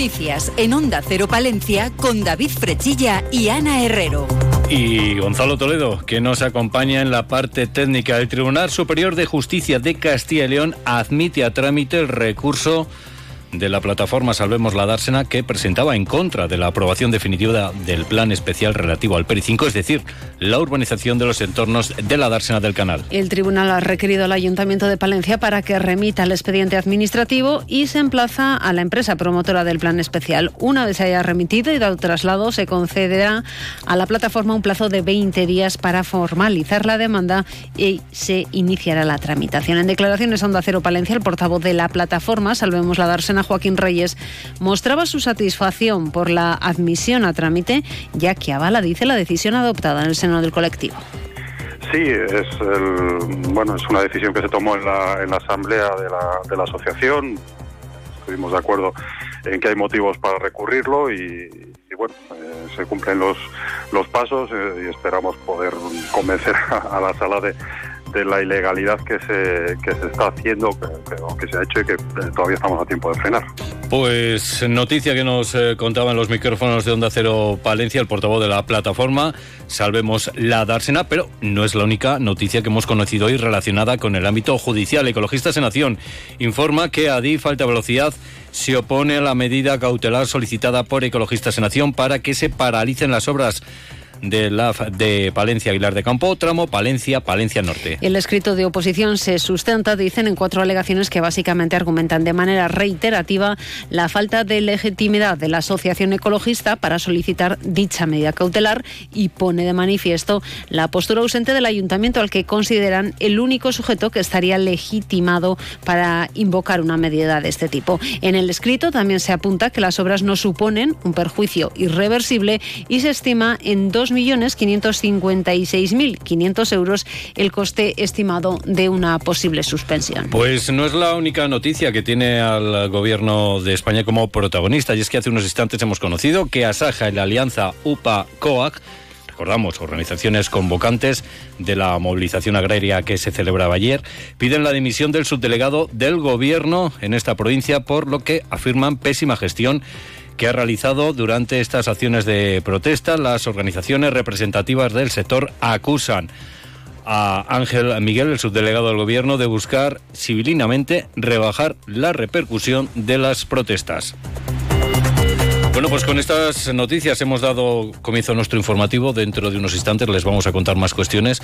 Noticias en Onda Cero Palencia con David Frechilla y Ana Herrero. Y Gonzalo Toledo, que nos acompaña en la parte técnica. El Tribunal Superior de Justicia de Castilla y León admite a trámite el recurso de la plataforma Salvemos la Dársena que presentaba en contra de la aprobación definitiva del plan especial relativo al PERI 5, es decir, la urbanización de los entornos de la Dársena del Canal. El tribunal ha requerido al Ayuntamiento de Palencia para que remita el expediente administrativo y se emplaza a la empresa promotora del plan especial. Una vez se haya remitido y dado traslado, se concederá a la plataforma un plazo de 20 días para formalizar la demanda y se iniciará la tramitación. En declaraciones Onda Cero Palencia, el portavoz de la plataforma Salvemos la Dársena Joaquín Reyes, mostraba su satisfacción por la admisión a trámite, ya que avala, dice, la decisión adoptada en el seno del colectivo. Sí, es, bueno, es una decisión que se tomó en la, asamblea de la, asociación. Estuvimos de acuerdo en que hay motivos para recurrirlo y, bueno, eh, se cumplen los, los pasos eh, y esperamos poder convencer a la sala de, de la ilegalidad que se, que se está haciendo, que, que se ha hecho y que eh, todavía estamos a tiempo de frenar. Pues noticia que nos eh, contaban los micrófonos de Onda Cero Palencia, el portavoz de la plataforma, salvemos la dársena, pero no es la única noticia que hemos conocido hoy relacionada con el ámbito judicial. Ecologistas en Acción informa que ADIF Alta Velocidad se opone a la medida cautelar solicitada por Ecologistas en Acción para que se paralicen las obras de, de Palencia Aguilar de Campo, tramo Palencia, Palencia Norte. El escrito de oposición se sustenta, dicen, en cuatro alegaciones que básicamente argumentan de manera reiterativa la falta de legitimidad de la asociación ecologista para solicitar dicha medida cautelar y pone de manifiesto la postura ausente del ayuntamiento al que consideran el único sujeto que estaría legitimado para invocar una medida de este tipo. En el escrito también se apunta que las obras no suponen un perjuicio irreversible y se estima en dos 2.556.500 euros el coste estimado de una posible suspensión. Pues no es la única noticia que tiene al gobierno de España como protagonista, y es que hace unos instantes hemos conocido que Asaja y la alianza UPA-COAC recordamos, organizaciones convocantes de la movilización agraria que se celebraba ayer, piden la dimisión del subdelegado del gobierno en esta provincia por lo que afirman pésima gestión que ha realizado durante estas acciones de protesta. Las organizaciones representativas del sector acusan a Ángel Miguel, el subdelegado del Gobierno, de buscar civilinamente rebajar la repercusión de las protestas. Bueno, pues con estas noticias hemos dado comienzo a nuestro informativo. Dentro de unos instantes les vamos a contar más cuestiones,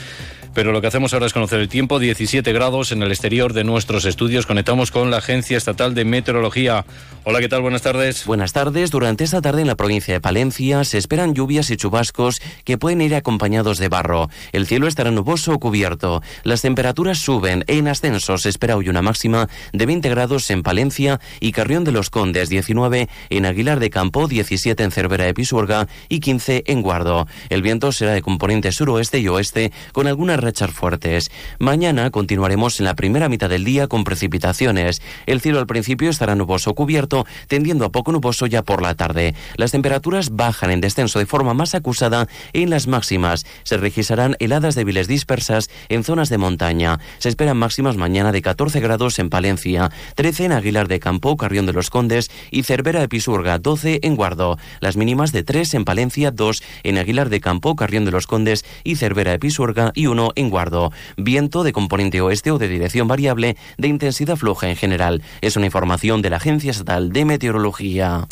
pero lo que hacemos ahora es conocer el tiempo. 17 grados en el exterior de nuestros estudios. Conectamos con la Agencia Estatal de Meteorología. Hola, ¿qué tal? Buenas tardes. Buenas tardes. Durante esta tarde en la provincia de Palencia se esperan lluvias y chubascos que pueden ir acompañados de barro. El cielo estará nuboso o cubierto. Las temperaturas suben. En ascenso se espera hoy una máxima de 20 grados en Palencia y Carrión de los Condes, 19 en Aguilar de Campo 17 en Cervera de Pisuerga y 15 en Guardo. El viento será de componente suroeste y oeste con algunas rachas fuertes. Mañana continuaremos en la primera mitad del día con precipitaciones. El cielo al principio estará nuboso cubierto, tendiendo a poco nuboso ya por la tarde. Las temperaturas bajan en descenso de forma más acusada en las máximas. Se registrarán heladas débiles dispersas en zonas de montaña. Se esperan máximas mañana de 14 grados en Palencia, 13 en Aguilar de Campo, Carrión de los Condes y Cervera de Pisuerga, 12 en Guardo. Las mínimas de 3 en Palencia, 2 en Aguilar de Campo, Carrión de los Condes y Cervera de Pisuerga y 1 en Guardo. Viento de componente oeste o de dirección variable de intensidad floja en general. Es una información de la Agencia Estatal de Meteorología.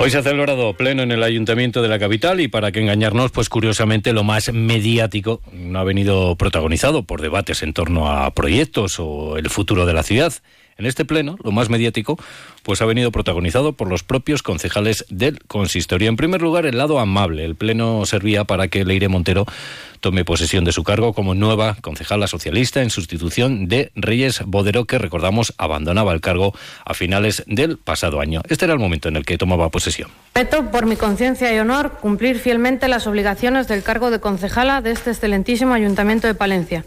Hoy se ha celebrado pleno en el ayuntamiento de la capital y para que engañarnos, pues curiosamente lo más mediático no ha venido protagonizado por debates en torno a proyectos o el futuro de la ciudad. En este pleno, lo más mediático, pues ha venido protagonizado por los propios concejales del consistorio. En primer lugar, el lado amable. El pleno servía para que Leire Montero tome posesión de su cargo como nueva concejala socialista en sustitución de Reyes Bodero, que recordamos abandonaba el cargo a finales del pasado año. Este era el momento en el que tomaba posesión. Reto por mi conciencia y honor cumplir fielmente las obligaciones del cargo de concejala de este excelentísimo Ayuntamiento de Palencia,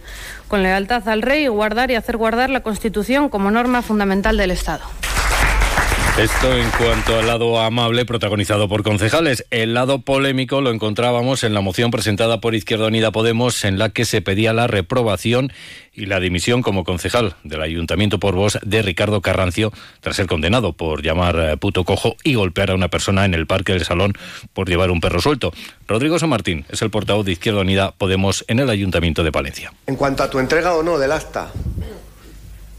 con lealtad al Rey y guardar y hacer guardar la Constitución como norma fundamental del Estado. Esto en cuanto al lado amable protagonizado por concejales. El lado polémico lo encontrábamos en la moción presentada por Izquierda Unida Podemos en la que se pedía la reprobación y la dimisión como concejal del Ayuntamiento por voz de Ricardo Carrancio tras ser condenado por llamar eh, puto cojo y golpear a una persona en el Parque del Salón por llevar un perro suelto. Rodrigo San Martín es el portavoz de Izquierda Unida Podemos en el Ayuntamiento de Palencia. En cuanto a tu entrega o no del acta,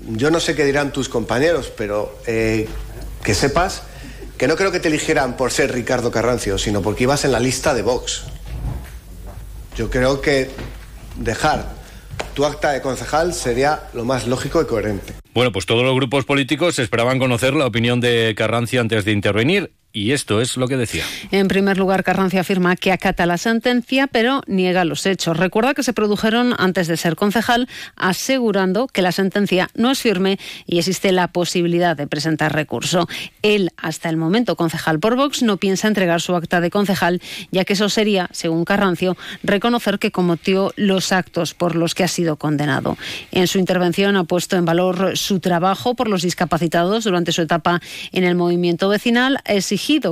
yo no sé qué dirán tus compañeros, pero eh, que sepas que no creo que te eligieran por ser Ricardo Carrancio, sino porque ibas en la lista de Vox. Yo creo que dejar tu acta de concejal sería lo más lógico y coherente. Bueno, pues todos los grupos políticos esperaban conocer la opinión de Carrancio antes de intervenir y esto es lo que decía. En primer lugar, Carrancio afirma que acata la sentencia, pero niega los hechos. Recuerda que se produjeron antes de ser concejal, asegurando que la sentencia no es firme y existe la posibilidad de presentar recurso. Él, hasta el momento concejal por Vox, no piensa entregar su acta de concejal, ya que eso sería, según Carrancio, reconocer que cometió los actos por los que ha sido condenado. En su intervención ha puesto en valor su trabajo por los discapacitados durante su etapa en el movimiento vecinal,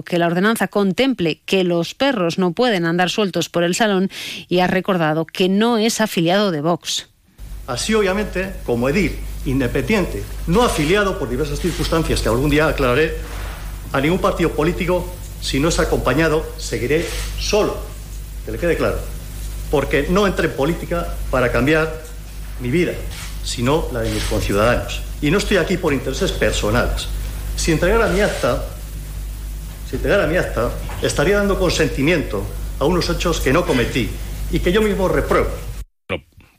que la ordenanza contemple que los perros no pueden andar sueltos por el salón y ha recordado que no es afiliado de Vox. Así, obviamente, como edil independiente, no afiliado por diversas circunstancias que algún día aclararé, a ningún partido político, si no es acompañado, seguiré solo. Que le quede claro. Porque no entré en política para cambiar mi vida, sino la de mis conciudadanos. Y no estoy aquí por intereses personales. Si entregara mi acta, si entregara mi acta, estaría dando consentimiento a unos hechos que no cometí y que yo mismo repruebo.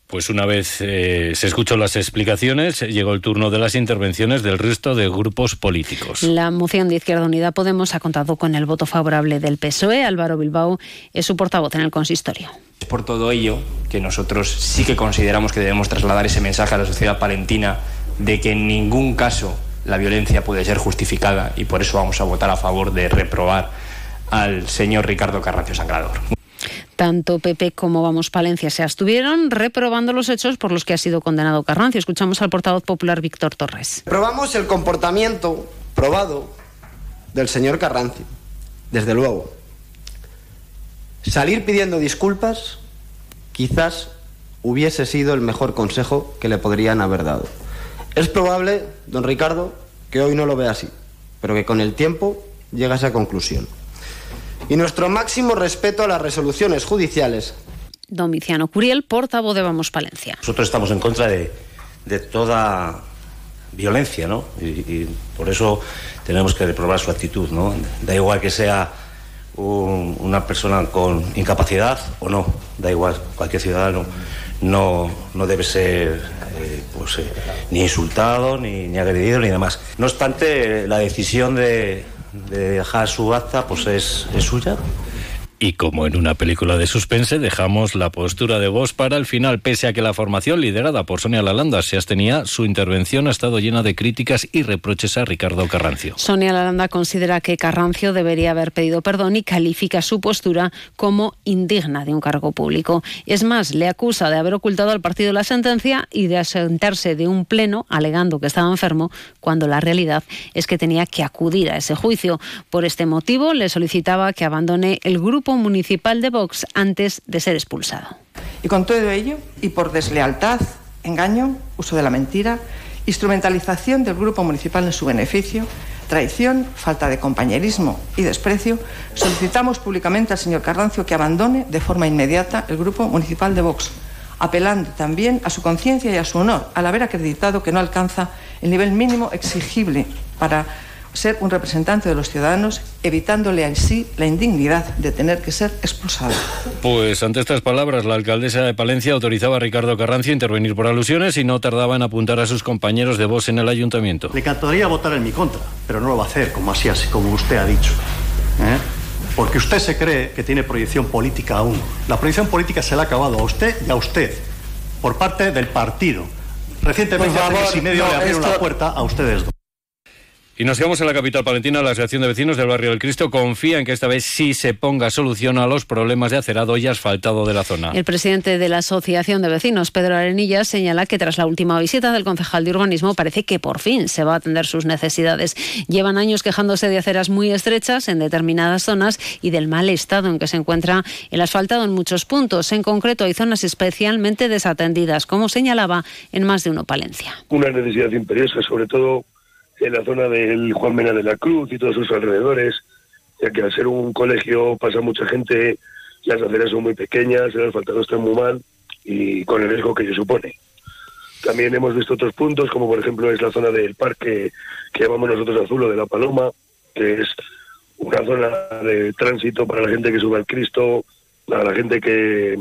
Pues una vez eh, se escuchó las explicaciones, llegó el turno de las intervenciones del resto de grupos políticos. La moción de Izquierda Unida Podemos ha contado con el voto favorable del PSOE. Álvaro Bilbao es su portavoz en el consistorio. Es por todo ello que nosotros sí que consideramos que debemos trasladar ese mensaje a la sociedad palentina de que en ningún caso la violencia puede ser justificada y por eso vamos a votar a favor de reprobar al señor Ricardo Carrancio Sangrador. Tanto PP como Vamos Palencia se abstuvieron reprobando los hechos por los que ha sido condenado Carrancio. Escuchamos al portavoz popular Víctor Torres. Probamos el comportamiento probado del señor Carrancio, desde luego. Salir pidiendo disculpas quizás hubiese sido el mejor consejo que le podrían haber dado. Es probable, don Ricardo, que hoy no lo vea así, pero que con el tiempo llegue a esa conclusión. Y nuestro máximo respeto a las resoluciones judiciales. Domiciano Curiel, portavoz de Vamos Palencia. Nosotros estamos en contra de, toda violencia, ¿no? Y, y, por eso tenemos que reprobar su actitud, ¿no? Da igual que sea una persona con incapacidad o no, da igual, cualquier ciudadano no, no debe ser eh, pues, eh, ni insultado, ni, ni, agredido, ni demás. No obstante, la decisión de, de dejar su acta pues es, es suya. Y como en una película de suspense, dejamos la postura de voz para el final, pese a que la formación liderada por Sonia Lalanda se abstenía, su intervención ha estado llena de críticas y reproches a Ricardo Carrancio. Sonia Lalanda considera que Carrancio debería haber pedido perdón y califica su postura como indigna de un cargo público. Es más, le acusa de haber ocultado al partido la sentencia y de asentarse de un pleno alegando que estaba enfermo, cuando la realidad es que tenía que acudir a ese juicio. Por este motivo, le solicitaba que abandone el grupo municipal de Vox antes de ser expulsado. Y con todo ello, y por deslealtad, engaño, uso de la mentira, instrumentalización del grupo municipal en su beneficio, traición, falta de compañerismo y desprecio, solicitamos públicamente al señor Carrancio que abandone de forma inmediata el grupo municipal de Vox, apelando también a su conciencia y a su honor al haber acreditado que no alcanza el nivel mínimo exigible para ser un representante de los ciudadanos, evitándole a sí la indignidad de tener que ser expulsado. Pues ante estas palabras, la alcaldesa de Palencia autorizaba a Ricardo Carrancio a intervenir por alusiones y no tardaba en apuntar a sus compañeros de voz en el ayuntamiento. Le encantaría votar en mi contra, pero no lo va a hacer como así, así como usted ha dicho. ¿eh? Porque usted se cree que tiene proyección política aún. La proyección política se le ha acabado a usted y a usted por parte del partido. Recientemente, hace mes y medio, le abrieron la puerta a ustedes dos. Y nos quedamos en la capital palentina. La Asociación de Vecinos del Barrio del Cristo confía en que esta vez sí se ponga solución a los problemas de acerado y asfaltado de la zona. El presidente de la Asociación de Vecinos, Pedro Arenilla, señala que tras la última visita del concejal de urbanismo parece que por fin se va a atender sus necesidades. Llevan años quejándose de aceras muy estrechas en determinadas zonas y del mal estado en que se encuentra el asfaltado en muchos puntos. En concreto, hay zonas especialmente desatendidas, como señalaba en más de uno Palencia. Una necesidad imperiosa, sobre todo en la zona del Juan Mena de la Cruz y todos sus alrededores, ya que al ser un colegio pasa mucha gente, las aceras son muy pequeñas, el asfaltado está muy mal y con el riesgo que se supone. También hemos visto otros puntos, como por ejemplo es la zona del parque que llamamos nosotros Azul o de la Paloma, que es una zona de tránsito para la gente que sube al Cristo, para la gente que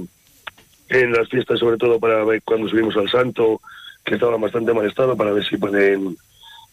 en las fiestas, sobre todo para ver cuando subimos al Santo, que estaba bastante mal estado, para ver si pueden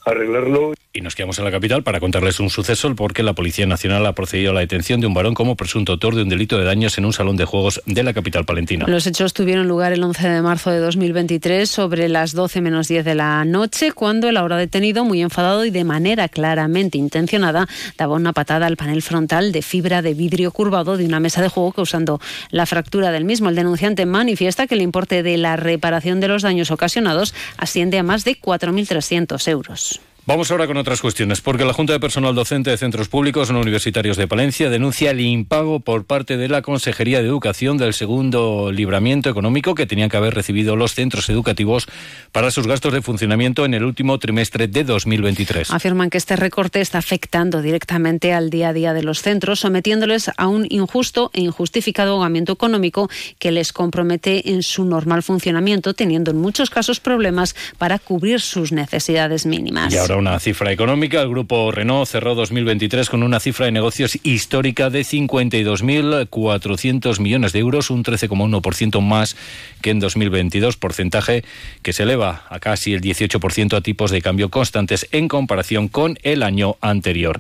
arreglarlo. Y nos quedamos en la capital para contarles un suceso porque la Policía Nacional ha procedido a la detención de un varón como presunto autor de un delito de daños en un salón de juegos de la capital palentina. Los hechos tuvieron lugar el 11 de marzo de 2023 sobre las 12 menos 10 de la noche cuando el ahora detenido, muy enfadado y de manera claramente intencionada, daba una patada al panel frontal de fibra de vidrio curvado de una mesa de juego causando la fractura del mismo. El denunciante manifiesta que el importe de la reparación de los daños ocasionados asciende a más de 4.300 euros. Vamos ahora con otras cuestiones, porque la Junta de Personal Docente de Centros Públicos no Universitarios de Palencia denuncia el impago por parte de la Consejería de Educación del segundo libramiento económico que tenían que haber recibido los centros educativos para sus gastos de funcionamiento en el último trimestre de 2023. Afirman que este recorte está afectando directamente al día a día de los centros, sometiéndoles a un injusto e injustificado ahogamiento económico que les compromete en su normal funcionamiento, teniendo en muchos casos problemas para cubrir sus necesidades mínimas. Y ahora una cifra económica. El grupo Renault cerró 2023 con una cifra de negocios histórica de 52.400 millones de euros, un 13,1% más que en 2022, porcentaje que se eleva a casi el 18% a tipos de cambio constantes en comparación con el año anterior.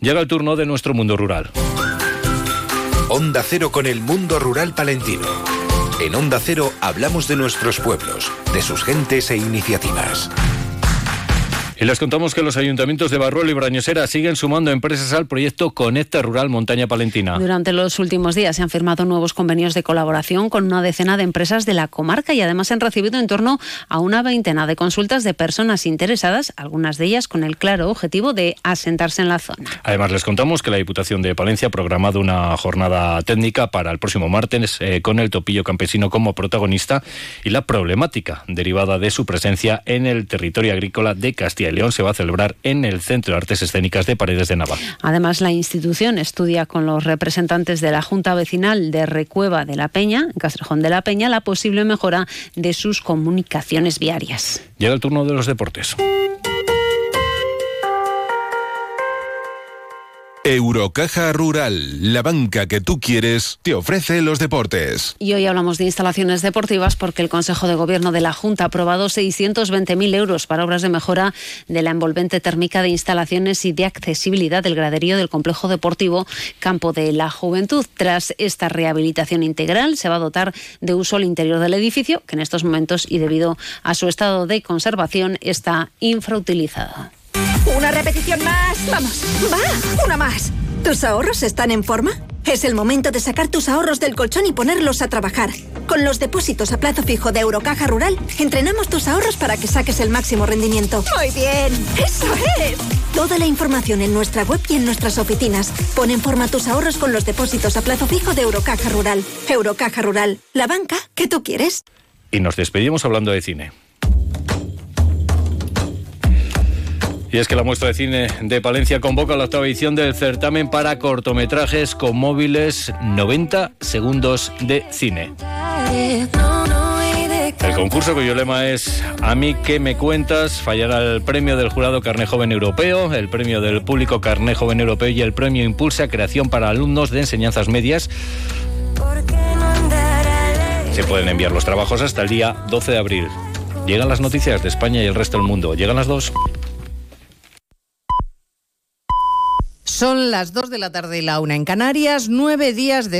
Llega el turno de nuestro mundo rural. Onda Cero con el mundo rural palentino. En Onda Cero hablamos de nuestros pueblos, de sus gentes e iniciativas. Y les contamos que los ayuntamientos de Barruelo y Brañosera siguen sumando empresas al proyecto Conecta Rural Montaña Palentina. Durante los últimos días se han firmado nuevos convenios de colaboración con una decena de empresas de la comarca y además han recibido en torno a una veintena de consultas de personas interesadas, algunas de ellas con el claro objetivo de asentarse en la zona. Además les contamos que la Diputación de Palencia ha programado una jornada técnica para el próximo martes eh, con el topillo campesino como protagonista y la problemática derivada de su presencia en el territorio agrícola de Castilla y León se va a celebrar en el Centro de Artes Escénicas de Paredes de Nava. Además, la institución estudia con los representantes de la Junta Vecinal de Recueva de la Peña, en Castrejón de la Peña, la posible mejora de sus comunicaciones viarias. Llega el turno de los deportes. Eurocaja Rural, la banca que tú quieres, te ofrece los deportes. Y hoy hablamos de instalaciones deportivas porque el Consejo de Gobierno de la Junta ha aprobado 620.000 euros para obras de mejora de la envolvente térmica de instalaciones y de accesibilidad del graderío del complejo deportivo Campo de la Juventud. Tras esta rehabilitación integral, se va a dotar de uso al interior del edificio, que en estos momentos y debido a su estado de conservación está infrautilizado. Una repetición más. Vamos, va, una más. ¿Tus ahorros están en forma? Es el momento de sacar tus ahorros del colchón y ponerlos a trabajar. Con los depósitos a plazo fijo de Eurocaja Rural, entrenamos tus ahorros para que saques el máximo rendimiento. Muy bien, eso es. Toda la información en nuestra web y en nuestras oficinas. Pon en forma tus ahorros con los depósitos a plazo fijo de Eurocaja Rural. Eurocaja Rural, la banca que tú quieres. Y nos despedimos hablando de cine. Y es que la muestra de cine de Palencia convoca la octava edición del certamen para cortometrajes con móviles 90 segundos de cine. El concurso cuyo lema es A mí que me cuentas fallará el premio del jurado Carné Joven Europeo, el premio del público Carné Joven Europeo y el premio Impulsa Creación para alumnos de enseñanzas medias. Se pueden enviar los trabajos hasta el día 12 de abril. Llegan las noticias de España y el resto del mundo. Llegan las dos. Son las 2 de la tarde y la una en Canarias, nueve días de